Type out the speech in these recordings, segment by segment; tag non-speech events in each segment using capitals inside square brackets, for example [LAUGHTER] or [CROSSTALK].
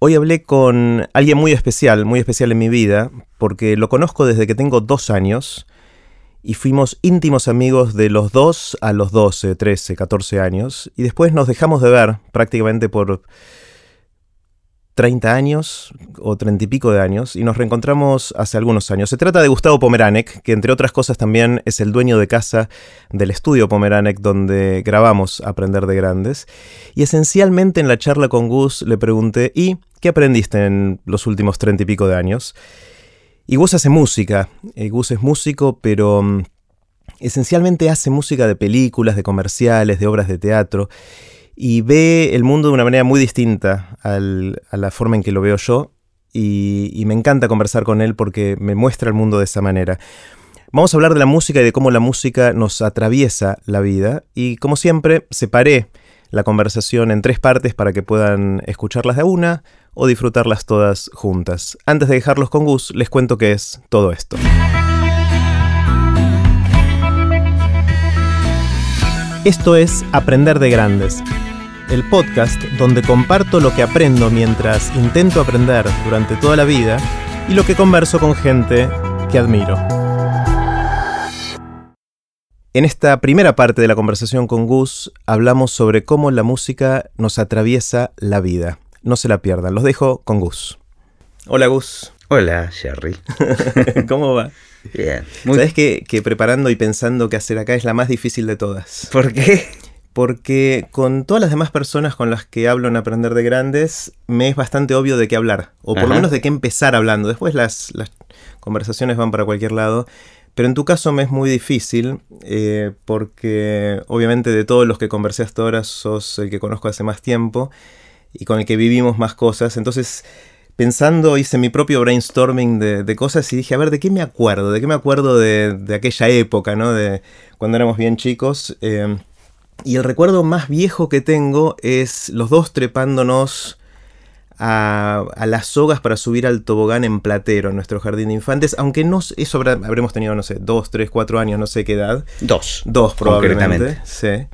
Hoy hablé con alguien muy especial, muy especial en mi vida, porque lo conozco desde que tengo dos años y fuimos íntimos amigos de los dos a los 12, 13, 14 años y después nos dejamos de ver prácticamente por 30 años o 30 y pico de años y nos reencontramos hace algunos años. Se trata de Gustavo Pomeranek, que entre otras cosas también es el dueño de casa del estudio Pomeranek donde grabamos Aprender de Grandes. Y esencialmente en la charla con Gus le pregunté, ¿y qué aprendiste en los últimos 30 y pico de años? Y Gus hace música. Eh, Gus es músico, pero mm, esencialmente hace música de películas, de comerciales, de obras de teatro y ve el mundo de una manera muy distinta a la forma en que lo veo yo y, me encanta conversar con él porque me muestra el mundo de esa manera. Vamos a hablar de la música y de cómo la música nos atraviesa la vida y como siempre separé la conversación en tres partes para que puedan escucharlas de una o disfrutarlas todas juntas. Antes de dejarlos con Gus, les cuento qué es todo esto. Esto es Aprender de Grandes el podcast donde comparto lo que aprendo mientras intento aprender durante toda la vida y lo que converso con gente que admiro. En esta primera parte de la conversación con Gus hablamos sobre cómo la música nos atraviesa la vida. No se la pierdan, los dejo con Gus. Hola Gus. Hola Jerry. [LAUGHS] ¿Cómo va? Bien. ¿Sabes que, que preparando y pensando qué hacer acá es la más difícil de todas? ¿Por qué? Porque con todas las demás personas con las que hablo en Aprender de Grandes, me es bastante obvio de qué hablar, o por lo menos de qué empezar hablando. Después las, conversaciones van para cualquier lado, pero en tu caso me es muy difícil, eh, porque obviamente de todos los que conversé hasta ahora sos el que conozco hace más tiempo y con el que vivimos más cosas, entonces pensando, hice mi propio brainstorming de, cosas y dije, a ver, ¿de qué me acuerdo? ¿De qué me acuerdo de, aquella época, ¿no? De cuando éramos bien chicos. Eh, y el recuerdo más viejo que tengo es los dos trepándonos a, las sogas para subir al tobogán en Platero, en nuestro jardín de infantes, aunque no, eso habremos tenido, no sé, dos, tres, cuatro años, no sé qué edad. Dos. Dos, probablemente. Sí.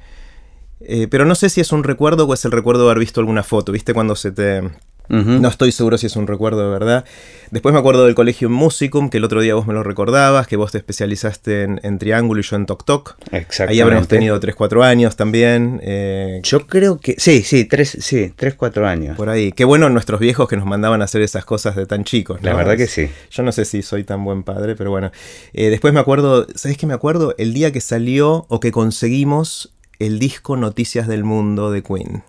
Eh, pero no sé si es un recuerdo o es el recuerdo de haber visto alguna foto, ¿viste? Cuando se te no estoy seguro si es un recuerdo de verdad. Después me acuerdo del colegio Musicum, que el otro día vos me lo recordabas, que vos te especializaste en, Triángulo y yo en Tok Tok. Exactamente. Ahí habremos tenido 3-4 años también. Eh, yo creo que. Sí, sí, 3, sí, 4 años. Por ahí. Qué bueno nuestros viejos que nos mandaban a hacer esas cosas de tan chicos. La verdad que sí. Yo no sé si soy tan buen padre, pero bueno. Eh, después me acuerdo. ¿Sabes qué me acuerdo? El día que salió o que conseguimos el disco Noticias del Mundo de Queen.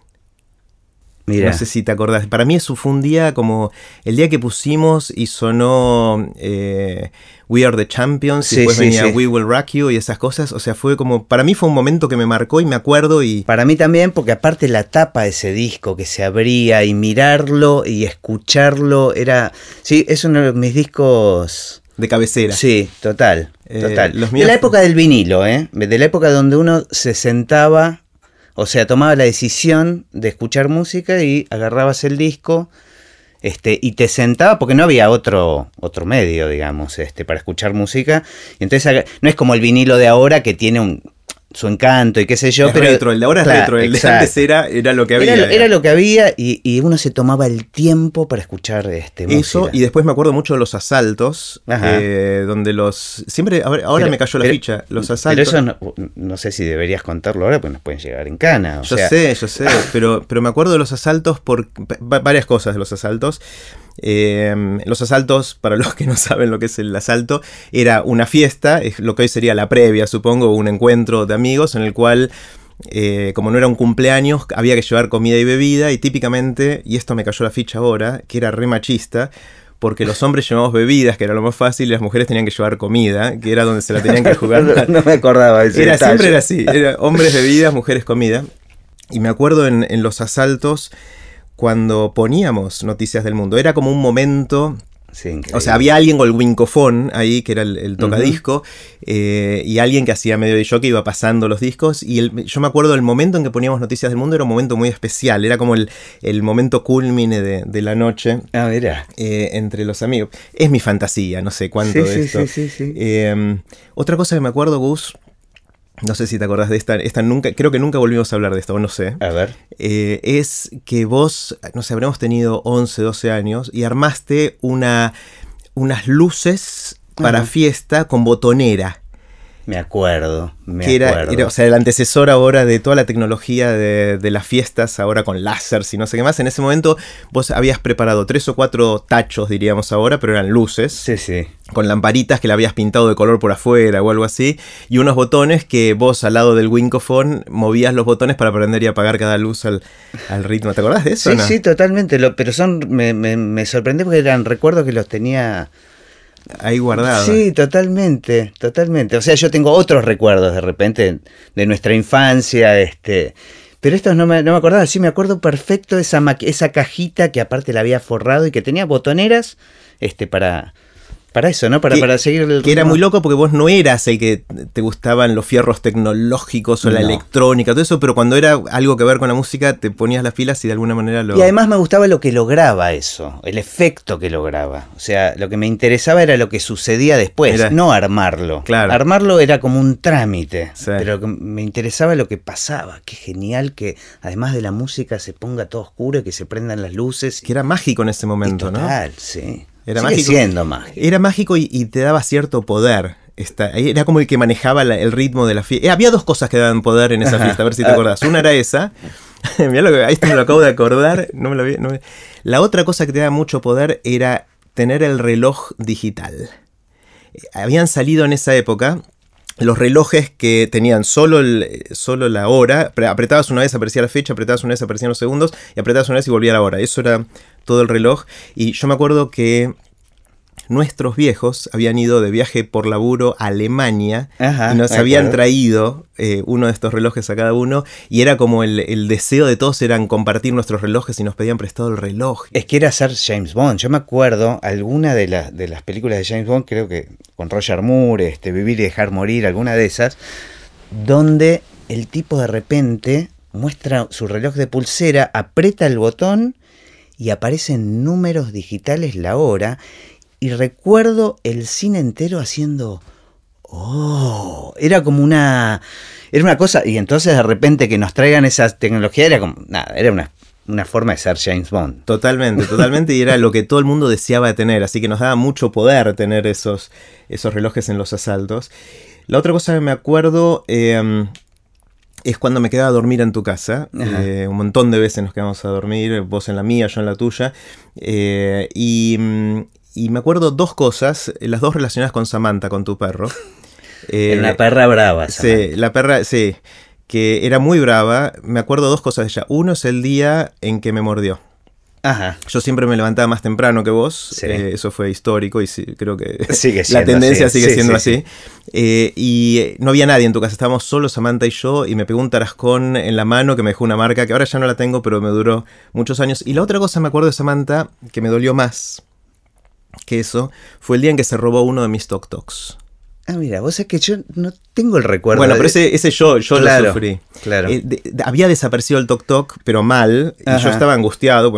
No sé si te acordás. Para mí eso fue un día como el día que pusimos y sonó eh, We Are the Champions y después venía We Will Rock You y esas cosas. O sea, fue como. Para mí fue un momento que me marcó y me acuerdo y. Para mí también, porque aparte la tapa de ese disco que se abría y mirarlo y escucharlo era. Sí, es uno de mis discos. De cabecera. Sí, total. Eh, total. De la época del vinilo, ¿eh? De la época donde uno se sentaba o sea, tomaba la decisión de escuchar música y agarrabas el disco este, y te sentaba porque no había otro, otro medio, digamos, este, para escuchar música. Entonces no es como el vinilo de ahora que tiene un, su encanto y qué sé yo. pero el de ahora es retro, el de antes era, era lo que había. Era, lo que había y, uno se tomaba el tiempo para escuchar este Eso, y después me acuerdo mucho de los asaltos, eh, donde los... Siempre, ahora me cayó la ficha, los asaltos... Pero eso no, sé si deberías contarlo ahora, pues nos pueden llegar en cana. yo sé, yo sé, pero, pero me acuerdo de los asaltos por varias cosas de los asaltos. Em, los asaltos, [LAUGHS] para los que no saben lo que es el asalto, era una fiesta, lo que hoy sería la previa, supongo, un encuentro de amigos en el cual... Eh, como no era un cumpleaños, había que llevar comida y bebida y típicamente, y esto me cayó la ficha ahora, que era re machista, porque los hombres llevábamos bebidas, que era lo más fácil, y las mujeres tenían que llevar comida, que era donde se la tenían que [LAUGHS] jugar. no me acordaba de eso. Era, siempre era así, era hombres bebidas, mujeres comida. Y me acuerdo en, en los asaltos cuando poníamos Noticias del Mundo. Era como un momento o sea, había alguien con el wincofón ahí, que era el, tocadisco, eh, y alguien que hacía medio de que iba pasando los discos. Y yo me acuerdo del momento en que poníamos Noticias del Mundo, era un momento muy especial, era como el, momento culmine de, la noche ah, mira. Eh, entre los amigos. Es mi fantasía, no sé cuánto de esto. Sí, sí, eh, otra cosa que me acuerdo, Gus, no sé si te acordás de esta, esta nunca, creo que nunca volvimos a hablar de esto, o no sé. A ver. Eh, es que vos, no sé, habremos tenido 11, 12 años y armaste una, unas luces para fiesta con botonera. Me acuerdo, me que era, o sea, el antecesor ahora de toda la tecnología de, las fiestas, ahora con láser y no sé qué más. En ese momento vos habías preparado tres o cuatro tachos, diríamos ahora, pero eran luces. Sí, sí. Con lamparitas que le habías pintado de color por afuera o algo así. Y unos botones que vos al lado del Winkofone movías los botones para prender y apagar cada luz al, ritmo. ¿Te acordás de eso? Sí, sí, totalmente. pero son me, me, me sorprendió porque eran recuerdos que los tenía ahí guardado. Sí, totalmente, totalmente. O sea, yo tengo otros recuerdos de repente de nuestra infancia, este, pero estos no me, no me acordaba, sí me acuerdo perfecto esa, esa cajita que aparte la había forrado y que tenía botoneras este, para, para eso, ¿no? Para, para seguir el Que era muy loco porque vos no eras el que te gustaban los fierros tecnológicos o la electrónica, todo eso, pero cuando era algo que ver con la música te ponías las pilas y de alguna manera lo... Y además me gustaba lo que lograba eso, el efecto que lograba. O sea, lo que me interesaba era lo que sucedía después, no armarlo. Claro. Armarlo era como un trámite, pero me interesaba lo que pasaba. Qué genial que además de la música se ponga todo oscuro y que se prendan las luces. Que era mágico en ese momento, total, sí. Era mágico. siendo mágico. Era mágico y, te daba cierto poder. era como el que manejaba el ritmo de la fiesta. Eh, había dos cosas que daban poder en esa fiesta, a ver si te acordás. Una era esa. [LAUGHS] Mirá lo que, ahí me lo acabo de acordar. No me lo vi, La otra cosa que te daba mucho poder era tener el reloj digital. Eh, habían salido en esa época los relojes que tenían solo, el, solo la hora, apretabas una vez aparecía la fecha, apretabas una vez aparecían los segundos y apretabas una vez y volvía la hora. Eso era todo el reloj. Y yo me acuerdo que nuestros viejos habían ido de viaje por laburo a Alemania y nos habían traído eh, uno de estos relojes a cada uno y era como el, deseo de todos eran compartir nuestros relojes y nos pedían prestado el reloj. Es que era ser James Bond. Yo me acuerdo alguna de, de las películas de James Bond, creo que con Roger Moore, este, Vivir y dejar morir, alguna de esas, donde el tipo de repente muestra su reloj de pulsera, aprieta el botón y aparecen números digitales la hora y recuerdo el cine entero haciendo oh, era como una era una cosa y entonces de repente que nos traigan esa tecnología era como nada, era una una forma de ser James Bond. Totalmente, totalmente, y era lo que todo el mundo deseaba tener, así que nos daba mucho poder tener esos, esos relojes en los asaltos. La otra cosa que me acuerdo, em, es cuando me quedaba a dormir en tu casa. Eh, un montón de veces nos quedamos a dormir, vos en la mía, yo en la tuya. Eh, mm, y, me acuerdo dos cosas, las dos relacionadas con Samantha, con tu perro. [LAUGHS] Era una perra brava. Samantha. Sí, la perra, sí, que era muy brava. Me acuerdo dos cosas de ella. Uno es el día en que me mordió. Yo siempre me levantaba más temprano que vos, eh, eso fue histórico y creo que [LAUGHS] la tendencia sigue siendo así. Eh, y no había nadie en tu casa, estábamos solo Samantha y yo y me pegó un tarascón en la mano que me dejó una marca que ahora ya no la tengo, pero me duró muchos años. Y la otra cosa me acuerdo de Samantha que me dolió más que eso fue el día en que se robó uno de mis Tok Toks. Ah, mira, vos es que yo no tengo el recuerdo. Bueno, pero ese, ese yo, yo lo sufrí. Claro. Eh, había desaparecido el Tok Tok, pero mal, y yo estaba angustiado.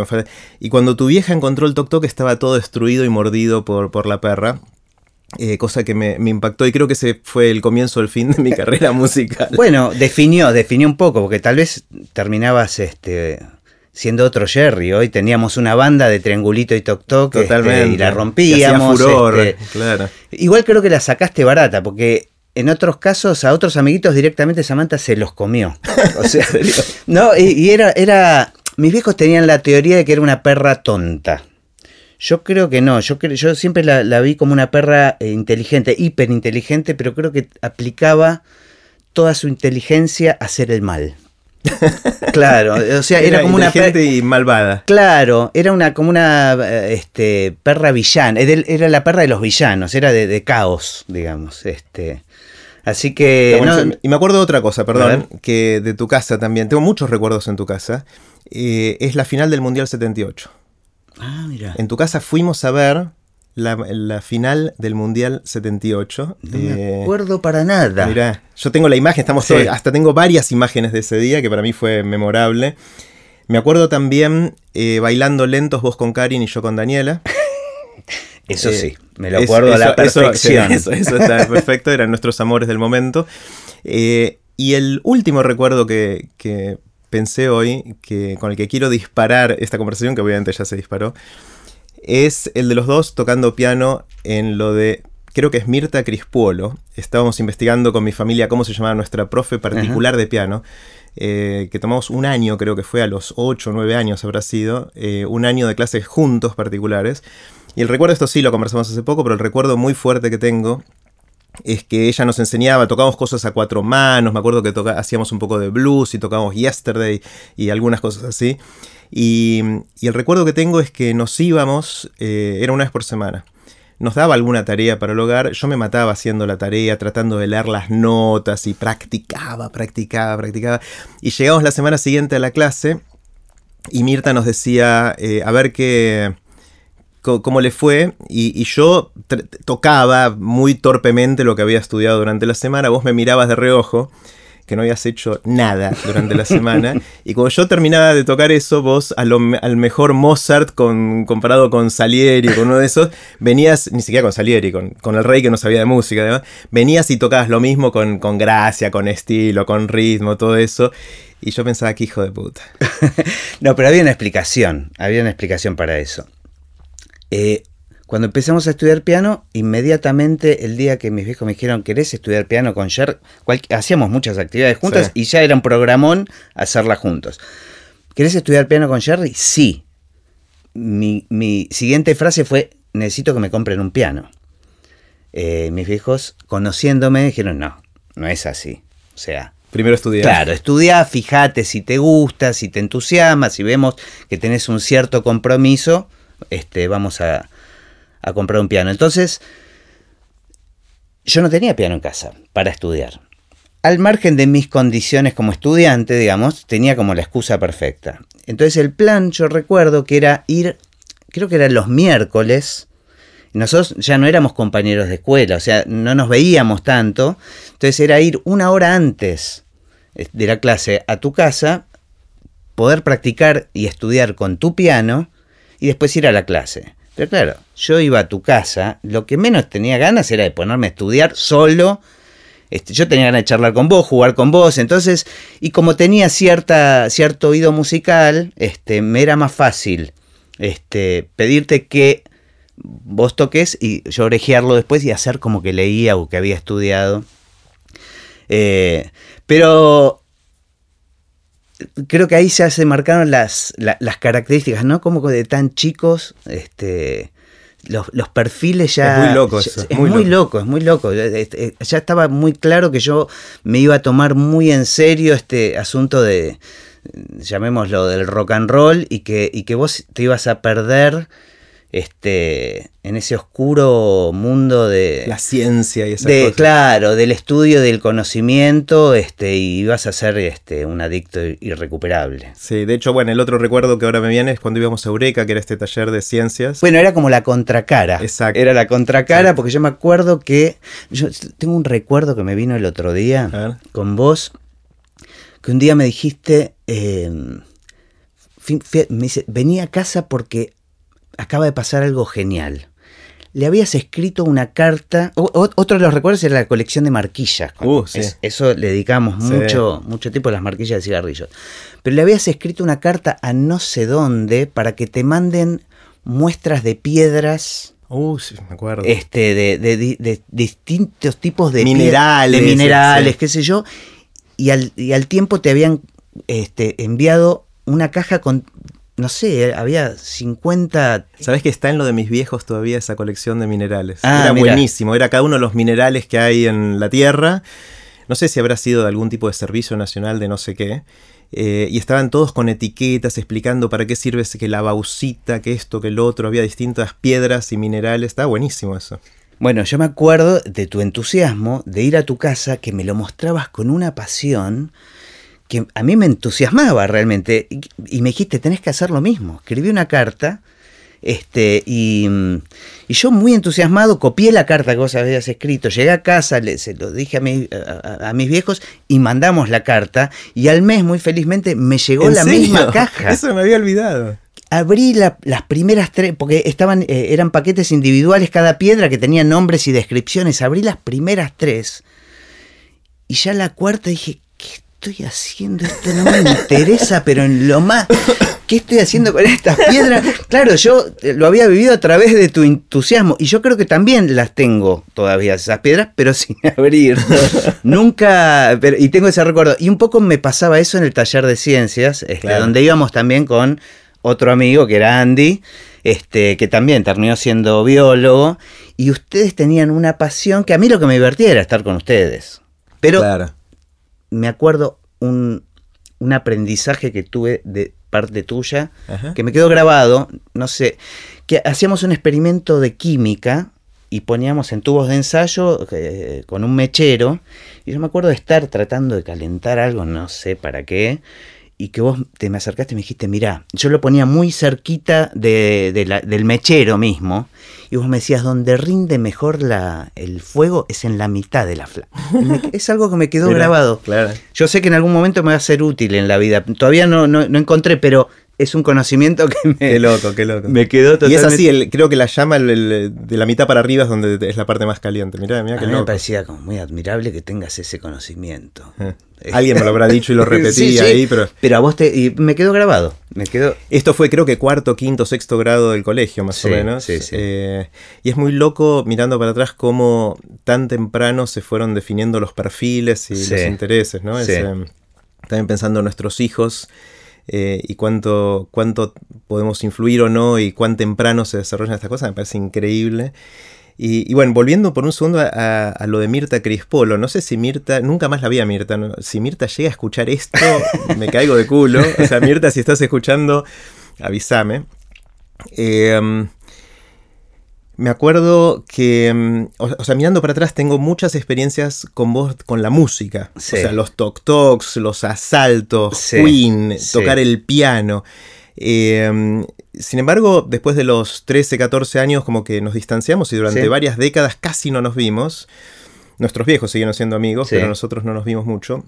Y cuando tu vieja encontró el Tok Tok, estaba todo destruido y mordido por, por la perra. Eh, cosa que me, me, impactó y creo que ese fue el comienzo del fin de mi [LAUGHS] carrera musical. Bueno, definió, definió un poco, porque tal vez terminabas este, siendo otro Jerry. Hoy teníamos una banda de Triangulito y Toc Toc este, y la rompíamos. Este, claro. Igual creo que la sacaste barata, porque en otros casos a otros amiguitos directamente Samantha se los comió. O sea, [LAUGHS] no, y, era, era. Mis viejos tenían la teoría de que era una perra tonta. Yo creo que no, yo, yo siempre la, la vi como una perra eh, inteligente, hiperinteligente, pero creo que aplicaba toda su inteligencia a hacer el mal. [LAUGHS] claro, o sea, era, como una gente y malvada. Claro, era una como una este, perra villana, era la perra de los villanos, era de, caos, digamos, este. Así que. y me acuerdo de otra cosa, perdón, que de tu casa también. Tengo muchos recuerdos en tu casa. Eh, es la final del Mundial 78. Ah, mira. En tu casa fuimos a ver la, final del Mundial 78. No me eh, acuerdo para nada. Mira, yo tengo la imagen, estamos hasta tengo varias imágenes de ese día que para mí fue memorable. Me acuerdo también eh, bailando lentos vos con Karin y yo con Daniela. [LAUGHS] Eso sí, me lo acuerdo a la perfección. Eso, eso, está [LAUGHS] perfecto, eran nuestros amores del momento. Eh, y el último recuerdo que, pensé hoy, que, con el que quiero disparar esta conversación, que obviamente ya se disparó, es el de los dos tocando piano en lo de, creo que es Mirta Crispuolo. Estábamos investigando con mi familia cómo se llamaba nuestra profe particular de piano. Eh, que tomamos un año, creo que fue a los 8 o 9 años habrá sido, eh, un año de clases juntos particulares. Y el recuerdo, esto sí lo conversamos hace poco, pero el recuerdo muy fuerte que tengo es que ella nos enseñaba, tocábamos cosas a cuatro manos, me acuerdo que hacíamos un poco de blues y tocábamos Yesterday y algunas cosas así. Y, el recuerdo que tengo es que nos íbamos, eh, era una vez por semana. Nos daba alguna tarea para el hogar, yo me mataba haciendo la tarea, tratando de leer las notas y practicaba, practicaba, practicaba. Y llegamos la semana siguiente a la clase y Mirta nos decía, eh, a ver qué, cómo le fue y, yo tocaba muy torpemente lo que había estudiado durante la semana, vos me mirabas de reojo que no habías hecho nada durante la semana. [LAUGHS] Y cuando yo terminaba de tocar eso, vos al mejor Mozart con, comparado con Salieri, con uno de esos, venías, ni siquiera con Salieri, con, con el rey que no sabía de música, además, venías y tocabas lo mismo con, con gracia, con estilo, con ritmo, todo eso. Y yo pensaba que hijo de puta. [LAUGHS] no, pero había una explicación, había una explicación para eso. Eh, cuando empezamos a estudiar piano, inmediatamente el día que mis viejos me dijeron, ¿querés estudiar piano con Jer? hacíamos muchas actividades juntas y ya era un programón hacerlas juntos. ¿Querés estudiar piano con Jerry? Sí. Mi, siguiente frase fue, necesito que me compren un piano. Eh, mis viejos, conociéndome, dijeron, no, no es así. O sea, Primero estudiar. Claro, estudia, fíjate si te gusta, si te entusiasma, si vemos que tenés un cierto compromiso, este, vamos a, comprar un piano. Entonces, yo no tenía piano en casa para estudiar. Al margen de mis condiciones como estudiante, digamos, tenía como la excusa perfecta. Entonces el plan, yo recuerdo que era ir, creo que eran los miércoles, nosotros ya no éramos compañeros de escuela, o sea, no nos veíamos tanto, entonces era ir una hora antes de la clase a tu casa, poder practicar y estudiar con tu piano, y después ir a la clase. Pero claro, yo iba a tu casa, lo que menos tenía ganas era de ponerme a estudiar solo. Este, yo tenía ganas de charlar con vos, jugar con vos, entonces, y como tenía cierta, cierto oído musical, este, me era más fácil este, pedirte que vos toques y yo orejearlo después y hacer como que leía o que había estudiado. Eh, pero creo que ahí ya se marcaron las, las características, ¿no? Como de tan chicos, este, los, perfiles ya... Es muy loco eso. Es, muy, loco. es muy loco. Ya estaba muy claro que yo me iba a tomar muy en serio este asunto de, llamémoslo, del rock and roll y que, y que vos te ibas a perder este, en ese oscuro mundo de... La ciencia y esas de, Claro, del estudio del conocimiento este, y vas a ser este, un adicto irrecuperable. Sí, de hecho, bueno, el otro recuerdo que ahora me viene es cuando íbamos a Eureka, que era este taller de ciencias. Bueno, era como la contracara. Exacto. Era la contracara porque yo me acuerdo que... Yo tengo un recuerdo que me vino el otro día con vos, que un día me dijiste... Eh, me dice, venía a casa porque acaba de pasar algo genial. Le habías escrito una carta. otro de los recuerdos era la colección de marquillas. Uh, eso le dedicamos mucho, mucho tiempo a las marquillas de cigarrillos. Pero le habías escrito una carta a no sé dónde para que te manden muestras de piedras. Uh, sí, me acuerdo. Este, de, distintos tipos de minerales. De minerales, qué sé yo. Y al, y al tiempo te habían este, enviado una caja con no sé, había 50... ¿Sabes que está en lo de mis viejos todavía esa colección de minerales? Ah, era buenísimo, era cada uno de los minerales que hay en la Tierra. No sé si habrá sido de algún tipo de servicio nacional de no sé qué. Eh, y estaban todos con etiquetas explicando para qué sirve que la bauxita, que esto, que el otro. Había distintas piedras y minerales. Estaba buenísimo eso. Bueno, yo me acuerdo de tu entusiasmo de ir a tu casa, que me lo mostrabas con una pasión que a mí me entusiasmaba realmente. Y, me dijiste, tenés que hacer lo mismo. Escribí una carta. Este, y, yo muy entusiasmado copié la carta que vos habías escrito, llegué a casa, le, se lo dije a, mis viejos y mandamos la carta y al mes muy felizmente me llegó la misma [LAUGHS] caja. Eso me había olvidado. Abrí las primeras tres, porque estaban, eh, eran paquetes individuales cada piedra que tenían nombres y descripciones, abrí las primeras tres Y ya la cuarta dije, ¿qué estoy haciendo? Esto no me interesa, pero en lo más... ¿Qué estoy haciendo con estas piedras? Claro, yo eh, lo había vivido a través de tu entusiasmo y yo creo que también las tengo todavía esas piedras, pero [LAUGHS] sin abrir. Nunca, y tengo ese recuerdo. Y un poco me pasaba eso en el taller de ciencias, este, donde íbamos también con otro amigo que era Andy, este, que también terminó siendo biólogo, y ustedes tenían una pasión que a mí lo que me divertía era estar con ustedes. Pero me acuerdo un, un aprendizaje que tuve de parte tuya, que me quedó grabado, no sé, que hacíamos un experimento de química y poníamos en tubos de ensayo eh, con un mechero, y yo me acuerdo de estar tratando de calentar algo, no sé para qué, y que vos te me acercaste y me dijiste, mira, yo lo ponía muy cerquita de, del mechero mismo, y vos me decías, donde rinde mejor la, el fuego es en la mitad de la flama. es algo que me quedó grabado. Claro. Yo sé que en algún momento me va a ser útil en la vida. Todavía no, no, no encontré, pero es un conocimiento que me. Qué loco, qué loco. Me quedó totalmente. Y es así, creo que la llama de la mitad para arriba es donde es la parte más caliente. Mirá, mirá A mí me parecía como muy admirable que tengas ese conocimiento. Eh, alguien me lo habrá dicho y lo [LAUGHS] repetía ahí, pero. Pero a vos te. Y me quedó grabado. Me quedó. Esto fue, creo que cuarto, quinto, sexto grado del colegio, más o menos. Sí, sí. Eh, y es muy loco mirando para atrás cómo tan temprano se fueron definiendo los perfiles y los intereses, ¿no? Es, eh, también pensando en nuestros hijos. Eh, y cuánto, cuánto podemos influir o no y cuán temprano se desarrollan estas cosas, me parece increíble. Y, bueno, volviendo por un segundo a, lo de Mirta Crispolo, no sé si Mirta, nunca más la vi a Mirta, si Mirta llega a escuchar esto, me caigo de culo. O sea, Mirta, si estás escuchando, avísame. Eh, me acuerdo que, mm, o, sea, mirando para atrás, tengo muchas experiencias con vos, con la música. O sea, los talks, los asaltos, Queen, tocar el piano. Em, sin embargo, después de los 13, 14 años, como que nos distanciamos y durante varias décadas casi no nos vimos. Nuestros viejos siguieron siendo amigos, pero nosotros no nos vimos mucho.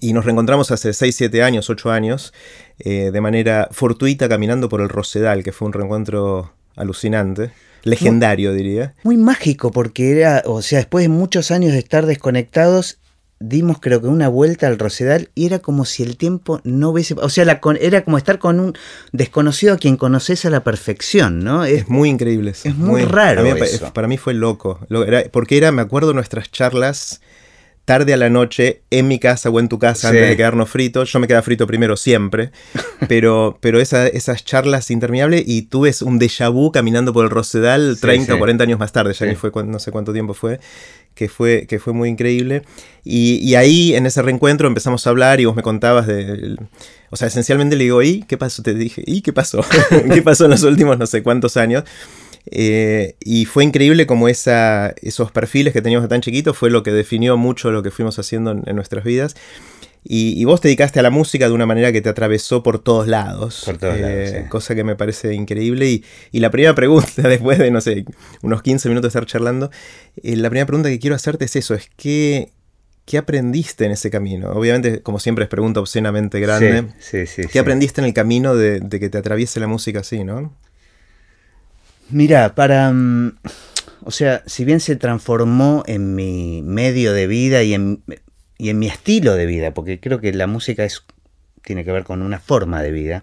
Y nos reencontramos hace 6, 7 años, 8 años, eh, de manera fortuita caminando por el Rosedal, que fue un reencuentro alucinante legendario, diría. Muy mágico, porque era, o sea, después de muchos años de estar desconectados, dimos creo que una vuelta al Rosedal y era como si el tiempo no hubiese... O sea, la, era como estar con un desconocido a quien conoces a la perfección, ¿no? Es, muy increíble. Es muy, raro. Para mí fue loco. porque era, me acuerdo nuestras charlas tarde a la noche en mi casa o en tu casa antes de quedarnos fritos. Yo me quedaba frito primero siempre, [LAUGHS] pero, pero esas charlas interminables y tú ves un déjà vu caminando por el Rosedal 30 o 40 años más tarde, ya que fue no sé cuánto tiempo fue, que fue, que fue muy increíble. Y, ahí en ese reencuentro empezamos a hablar y vos me contabas de... O sea, esencialmente le digo, ¿y qué pasó? Te dije, ¿y qué pasó? [LAUGHS] ¿Qué pasó en los últimos no sé cuántos años? Eh, y fue increíble como esa, esos perfiles que teníamos de tan chiquitos fue lo que definió mucho lo que fuimos haciendo en, nuestras vidas. Y, vos te dedicaste a la música de una manera que te atravesó por todos lados. Por todos lados eh, Cosa que me parece increíble. Y, la primera pregunta, [LAUGHS] después de, no sé, unos 15 minutos de estar charlando, eh, la primera pregunta que quiero hacerte es eso, es ¿qué, ¿qué aprendiste en ese camino? Obviamente, como siempre, es pregunta obscenamente grande. Sí, sí, ¿Qué aprendiste en el camino de, de que te atraviese la música así, no? Mira, para... Mm, o sea, si bien se transformó en mi medio de vida y en, y en mi estilo de vida, porque creo que la música es, tiene que ver con una forma de vida,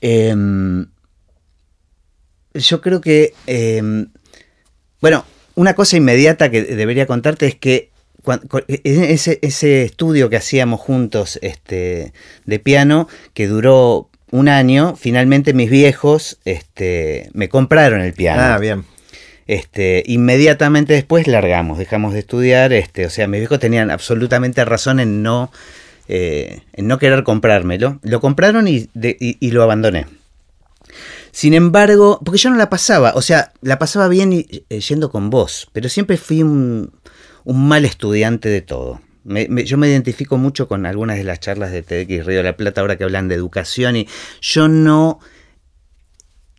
em, yo creo que... Em, bueno, una cosa inmediata que debería contarte es que e, ese, ese, estudio que hacíamos juntos este, de piano, que duró un año, finalmente mis viejos este, me compraron el piano. Ah, bien. Este, inmediatamente después largamos, dejamos de estudiar. Este, o sea, mis viejos tenían absolutamente razón en no, eh, en no querer comprármelo. Lo compraron y, y, lo abandoné. Sin embargo, porque yo no la pasaba, o sea, la pasaba bien eh, yendo con vos, pero siempre fui un, un mal estudiante de todo yo me identifico mucho con algunas de las charlas de TEDx Río de la Plata ahora que hablan de educación y yo no,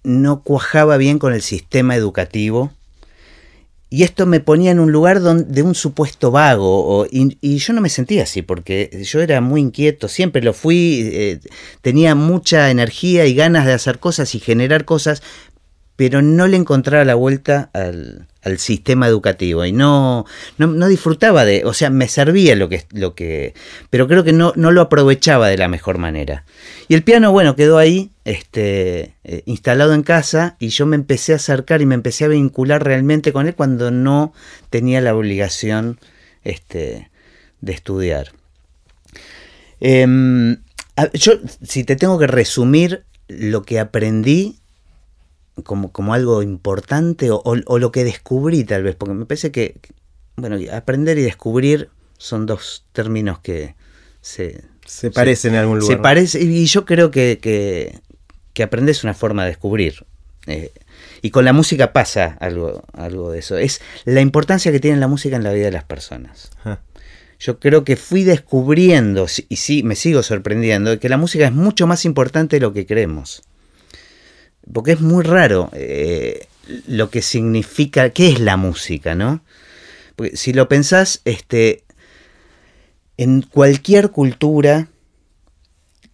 no cuajaba bien con el sistema educativo y esto me ponía en un lugar de un supuesto vago y, yo no me sentía así porque yo era muy inquieto, siempre lo fui, eh, tenía mucha energía y ganas de hacer cosas y generar cosas, pero no le encontraba la vuelta al, sistema educativo y no, no, disfrutaba de, o sea, me servía lo que, lo que pero creo que no, no lo aprovechaba de la mejor manera. Y el piano, bueno, quedó ahí, este, eh, instalado en casa y yo me empecé a acercar y me empecé a vincular realmente con él cuando no tenía la obligación este, de estudiar. Em, yo, si te tengo que resumir lo que aprendí como, como algo importante o, lo que descubrí tal vez, porque me parece que, bueno, aprender y descubrir son dos términos que se... Se parecen en algún lugar. Se parece, y yo creo que, que, aprender es una forma de descubrir. Eh, y con la música pasa algo, algo de eso. Es la importancia que tiene la música en la vida de las personas. Yo creo que fui descubriendo, y sí, me sigo sorprendiendo, que la música es mucho más importante de lo que creemos porque es muy raro eh, lo que significa, qué es la música, ¿no? Porque si lo pensás, este, en cualquier cultura,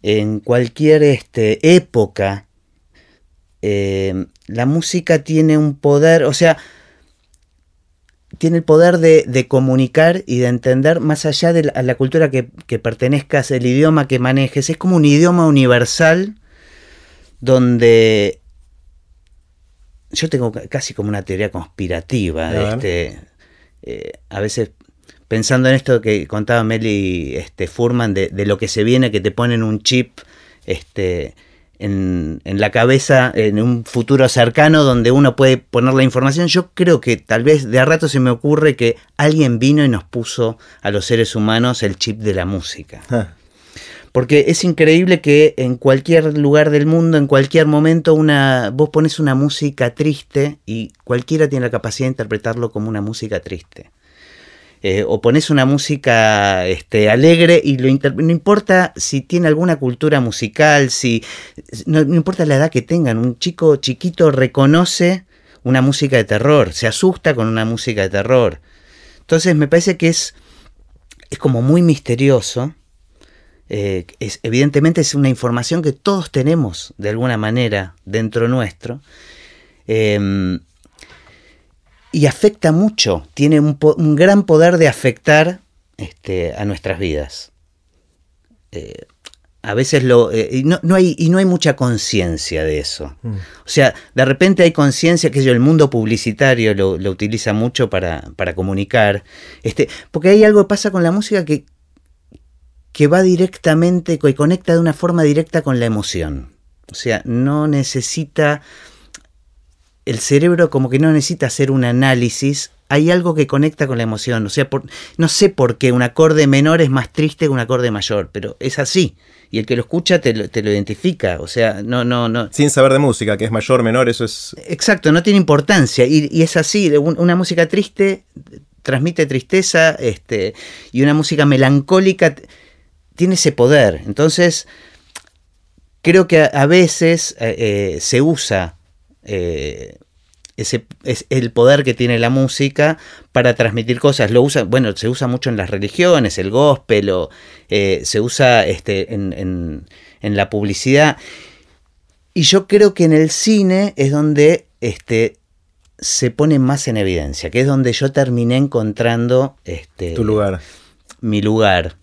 en cualquier este, época, eh, la música tiene un poder, o sea, tiene el poder de, comunicar y de entender más allá de la, cultura que, que, pertenezcas, el idioma que manejes. Es como un idioma universal donde yo tengo casi como una teoría conspirativa de este. Eh, a veces pensando en esto que contaba Meli este, Furman de, lo que se viene, que te ponen un chip este, en, la cabeza en un futuro cercano donde uno puede poner la información. Yo creo que tal vez de a rato se me ocurre que alguien vino y nos puso a los seres humanos el chip de la música. Ah. Porque es increíble que en cualquier lugar del mundo, en cualquier momento, una, vos pones una música triste y cualquiera tiene la capacidad de interpretarlo como una música triste. Eh, o pones una música este, alegre y lo no importa si tiene alguna cultura musical, si no, importa la edad que tengan, un chico chiquito reconoce una música de terror, se asusta con una música de terror. Entonces me parece que es, es como muy misterioso eh, es, evidentemente es una información que todos tenemos de alguna manera dentro nuestro. Em, y afecta mucho, tiene un, gran poder de afectar este, a nuestras vidas. Eh, a veces lo. Eh, y, no, hay, y no hay mucha conciencia de eso. Mm. O sea, de repente hay conciencia que yo, el mundo publicitario lo, utiliza mucho para, para, comunicar. Este, porque hay algo que pasa con la música que que va directamente y conecta de una forma directa con la emoción. O sea, no necesita, el cerebro como que no necesita hacer un análisis, hay algo que conecta con la emoción. O sea, no sé por qué un acorde menor es más triste que un acorde mayor, pero es así. Y el que lo escucha te lo, identifica. O sea, no, no, no. Sin saber de música, que es mayor, menor, eso es. Exacto, no tiene importancia. Y, y es así. Una música triste transmite tristeza, este, y una música melancólica tiene ese poder. Entonces, creo que a, veces eh, eh, se usa eh, ese, es el poder que tiene la música para transmitir cosas. Lo usa, bueno, se usa mucho en las religiones, el gospel, o, se usa este, en, la publicidad. Y yo creo que en el cine es donde este, se pone más en evidencia, que es donde yo terminé encontrando este, tu lugar. Mi lugar.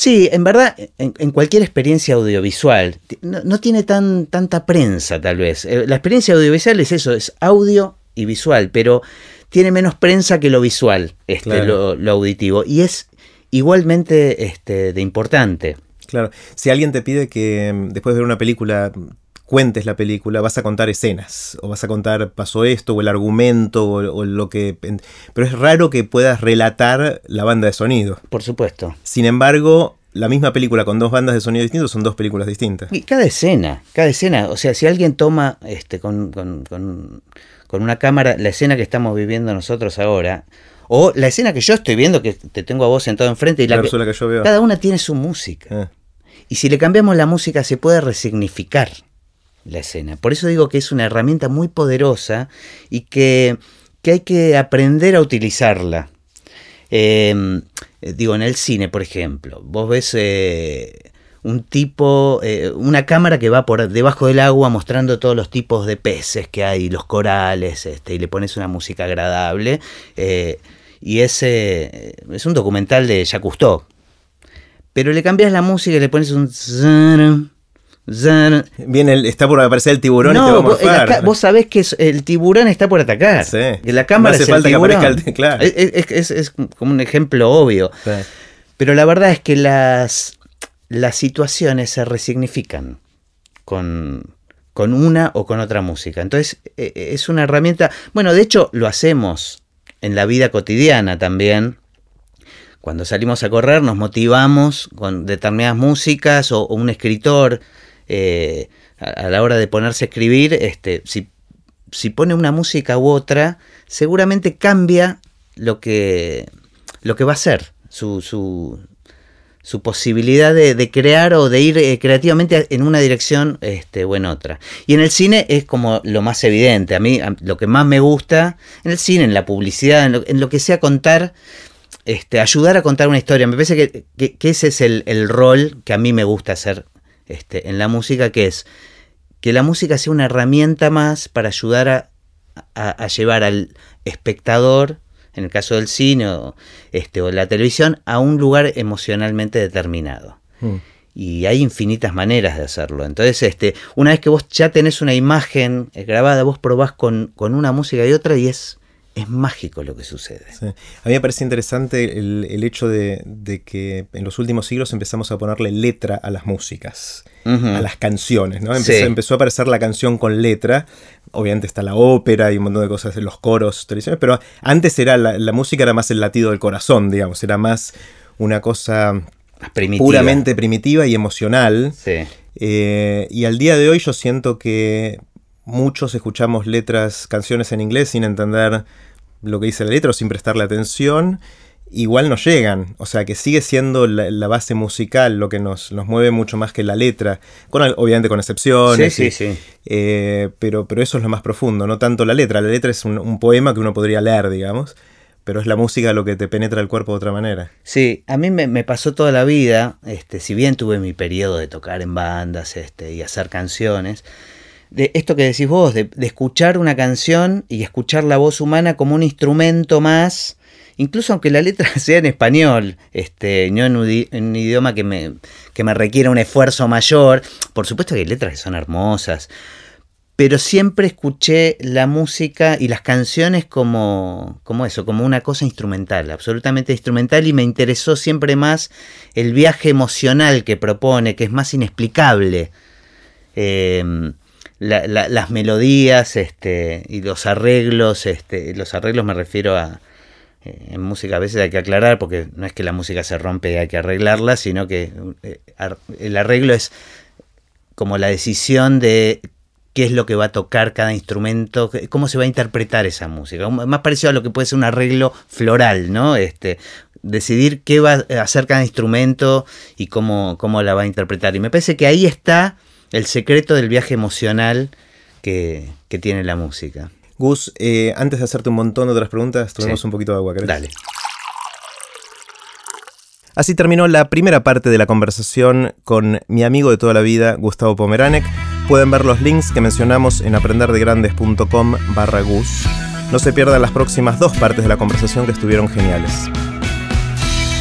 Sí, en verdad, en, cualquier experiencia audiovisual, no, tiene tan, tanta prensa tal vez. Eh, la experiencia audiovisual es eso, es audio y visual, pero tiene menos prensa que lo visual, este, lo, auditivo, y es igualmente este, de importante. Claro, si alguien te pide que mm, después de ver una película cuentes la película, vas a contar escenas, o vas a contar pasó esto, o el argumento, o, lo que... Pero es raro que puedas relatar la banda de sonido. Por supuesto. Sin embargo, la misma película con dos bandas de sonido distintos son dos películas distintas. Y cada escena, cada escena, o sea, si alguien toma este, con, con, una cámara la escena que estamos viviendo nosotros ahora, o la escena que yo estoy viendo, que te tengo a vos sentado enfrente, y la, que yo veo. cada una tiene su música. Ah. Y si le cambiamos la música se puede resignificar la escena. Por eso digo que es una herramienta muy poderosa y que, hay que aprender a utilizarla. Em, digo, en el cine, por ejemplo, vos ves eh, un tipo, eh, una cámara que va por debajo del agua mostrando todos los tipos de peces que hay, los corales, este, y le pones una música agradable. Eh, y ese es un documental de Jacques Cousteau. Pero le cambias la música y le pones un... Viene está por aparecer el tiburón no, y te va a vos, sabés que el tiburón está por atacar. Sí. Que la cámara no hace falta que aparezca el claro. es, como un ejemplo obvio. Pero la verdad es que las, las situaciones se resignifican con, con una o con otra música. Entonces e, e, es una herramienta, bueno, de hecho lo hacemos en la vida cotidiana también. Cuando salimos a correr nos motivamos con determinadas músicas o, un escritor eh, a, la hora de ponerse a escribir, este, si, si pone una música u otra, seguramente cambia lo que, lo que va a ser su, su, su posibilidad de, crear o de ir eh, creativamente en una dirección este, o en otra. Y en el cine es como lo más evidente. A mí lo que más me gusta en el cine, en la publicidad, en lo, que sea contar, este, ayudar a contar una historia. Me parece que, ese es el, rol que a mí me gusta hacer este, en la música, que es que la música sea una herramienta más para ayudar a llevar al espectador en el caso del cine o, este, o la televisión, a un lugar emocionalmente determinado. Mm. Y hay infinitas maneras de hacerlo. Entonces, este, una vez que vos ya tenés una imagen eh, grabada, vos probás con, con una música y otra y es es mágico lo que sucede. A mí me parece interesante el, hecho de, que en los últimos siglos empezamos a ponerle letra a las músicas, a las canciones, ¿no? Empezó, a aparecer la canción con letra. Obviamente está la ópera y un montón de cosas, los coros tradicionales, pero antes era la, música era más el latido del corazón, digamos, era más una cosa puramente primitiva y emocional. Eh, y al día de hoy yo siento que muchos escuchamos letras, canciones en inglés sin entender lo que dice la letra o sin prestarle atención, igual no llegan. O sea que sigue siendo la, base musical lo que nos, nos, mueve mucho más que la letra, con, obviamente con excepciones. Sí, sí, sí. Eh, pero, pero eso es lo más profundo, no tanto la letra. La letra es un, poema que uno podría leer, digamos. Pero es la música lo que te penetra el cuerpo de otra manera. Sí, a mí me, pasó toda la vida, este, si bien tuve mi periodo de tocar en bandas este, y hacer canciones, de esto que decís vos, de, escuchar una canción y escuchar la voz humana como un instrumento más, incluso aunque la letra [LAUGHS] sea en español, este, no en un, idioma que me, que me requiera un esfuerzo mayor. Por supuesto que hay letras que son hermosas, pero siempre escuché la música y las canciones como, como eso, como una cosa instrumental, absolutamente instrumental, y me interesó siempre más el viaje emocional que propone, que es más inexplicable. Eh, las melodías este, y los arreglos, este, los arreglos me refiero a, eh, en música a veces hay que aclarar porque no es que la música se rompe y hay que arreglarla, sino que eh, el arreglo es como la decisión de qué es lo que va a tocar cada instrumento, cómo se va a interpretar esa música. Más parecido a lo que puede ser un arreglo floral, ¿no? Este, decidir qué va a hacer cada instrumento y cómo, cómo la va a interpretar. Y me parece que ahí está el secreto del viaje emocional que, tiene la música. Gus, eh, antes de hacerte un montón de otras preguntas, tomemos un poquito de agua, ¿crees? Dale. Así terminó la primera parte de la conversación con mi amigo de toda la vida, Gustavo Pomeranek. Pueden ver los links que mencionamos en aprenderdegrandes.com barra Gus. No se pierdan las próximas dos partes de la conversación que estuvieron geniales.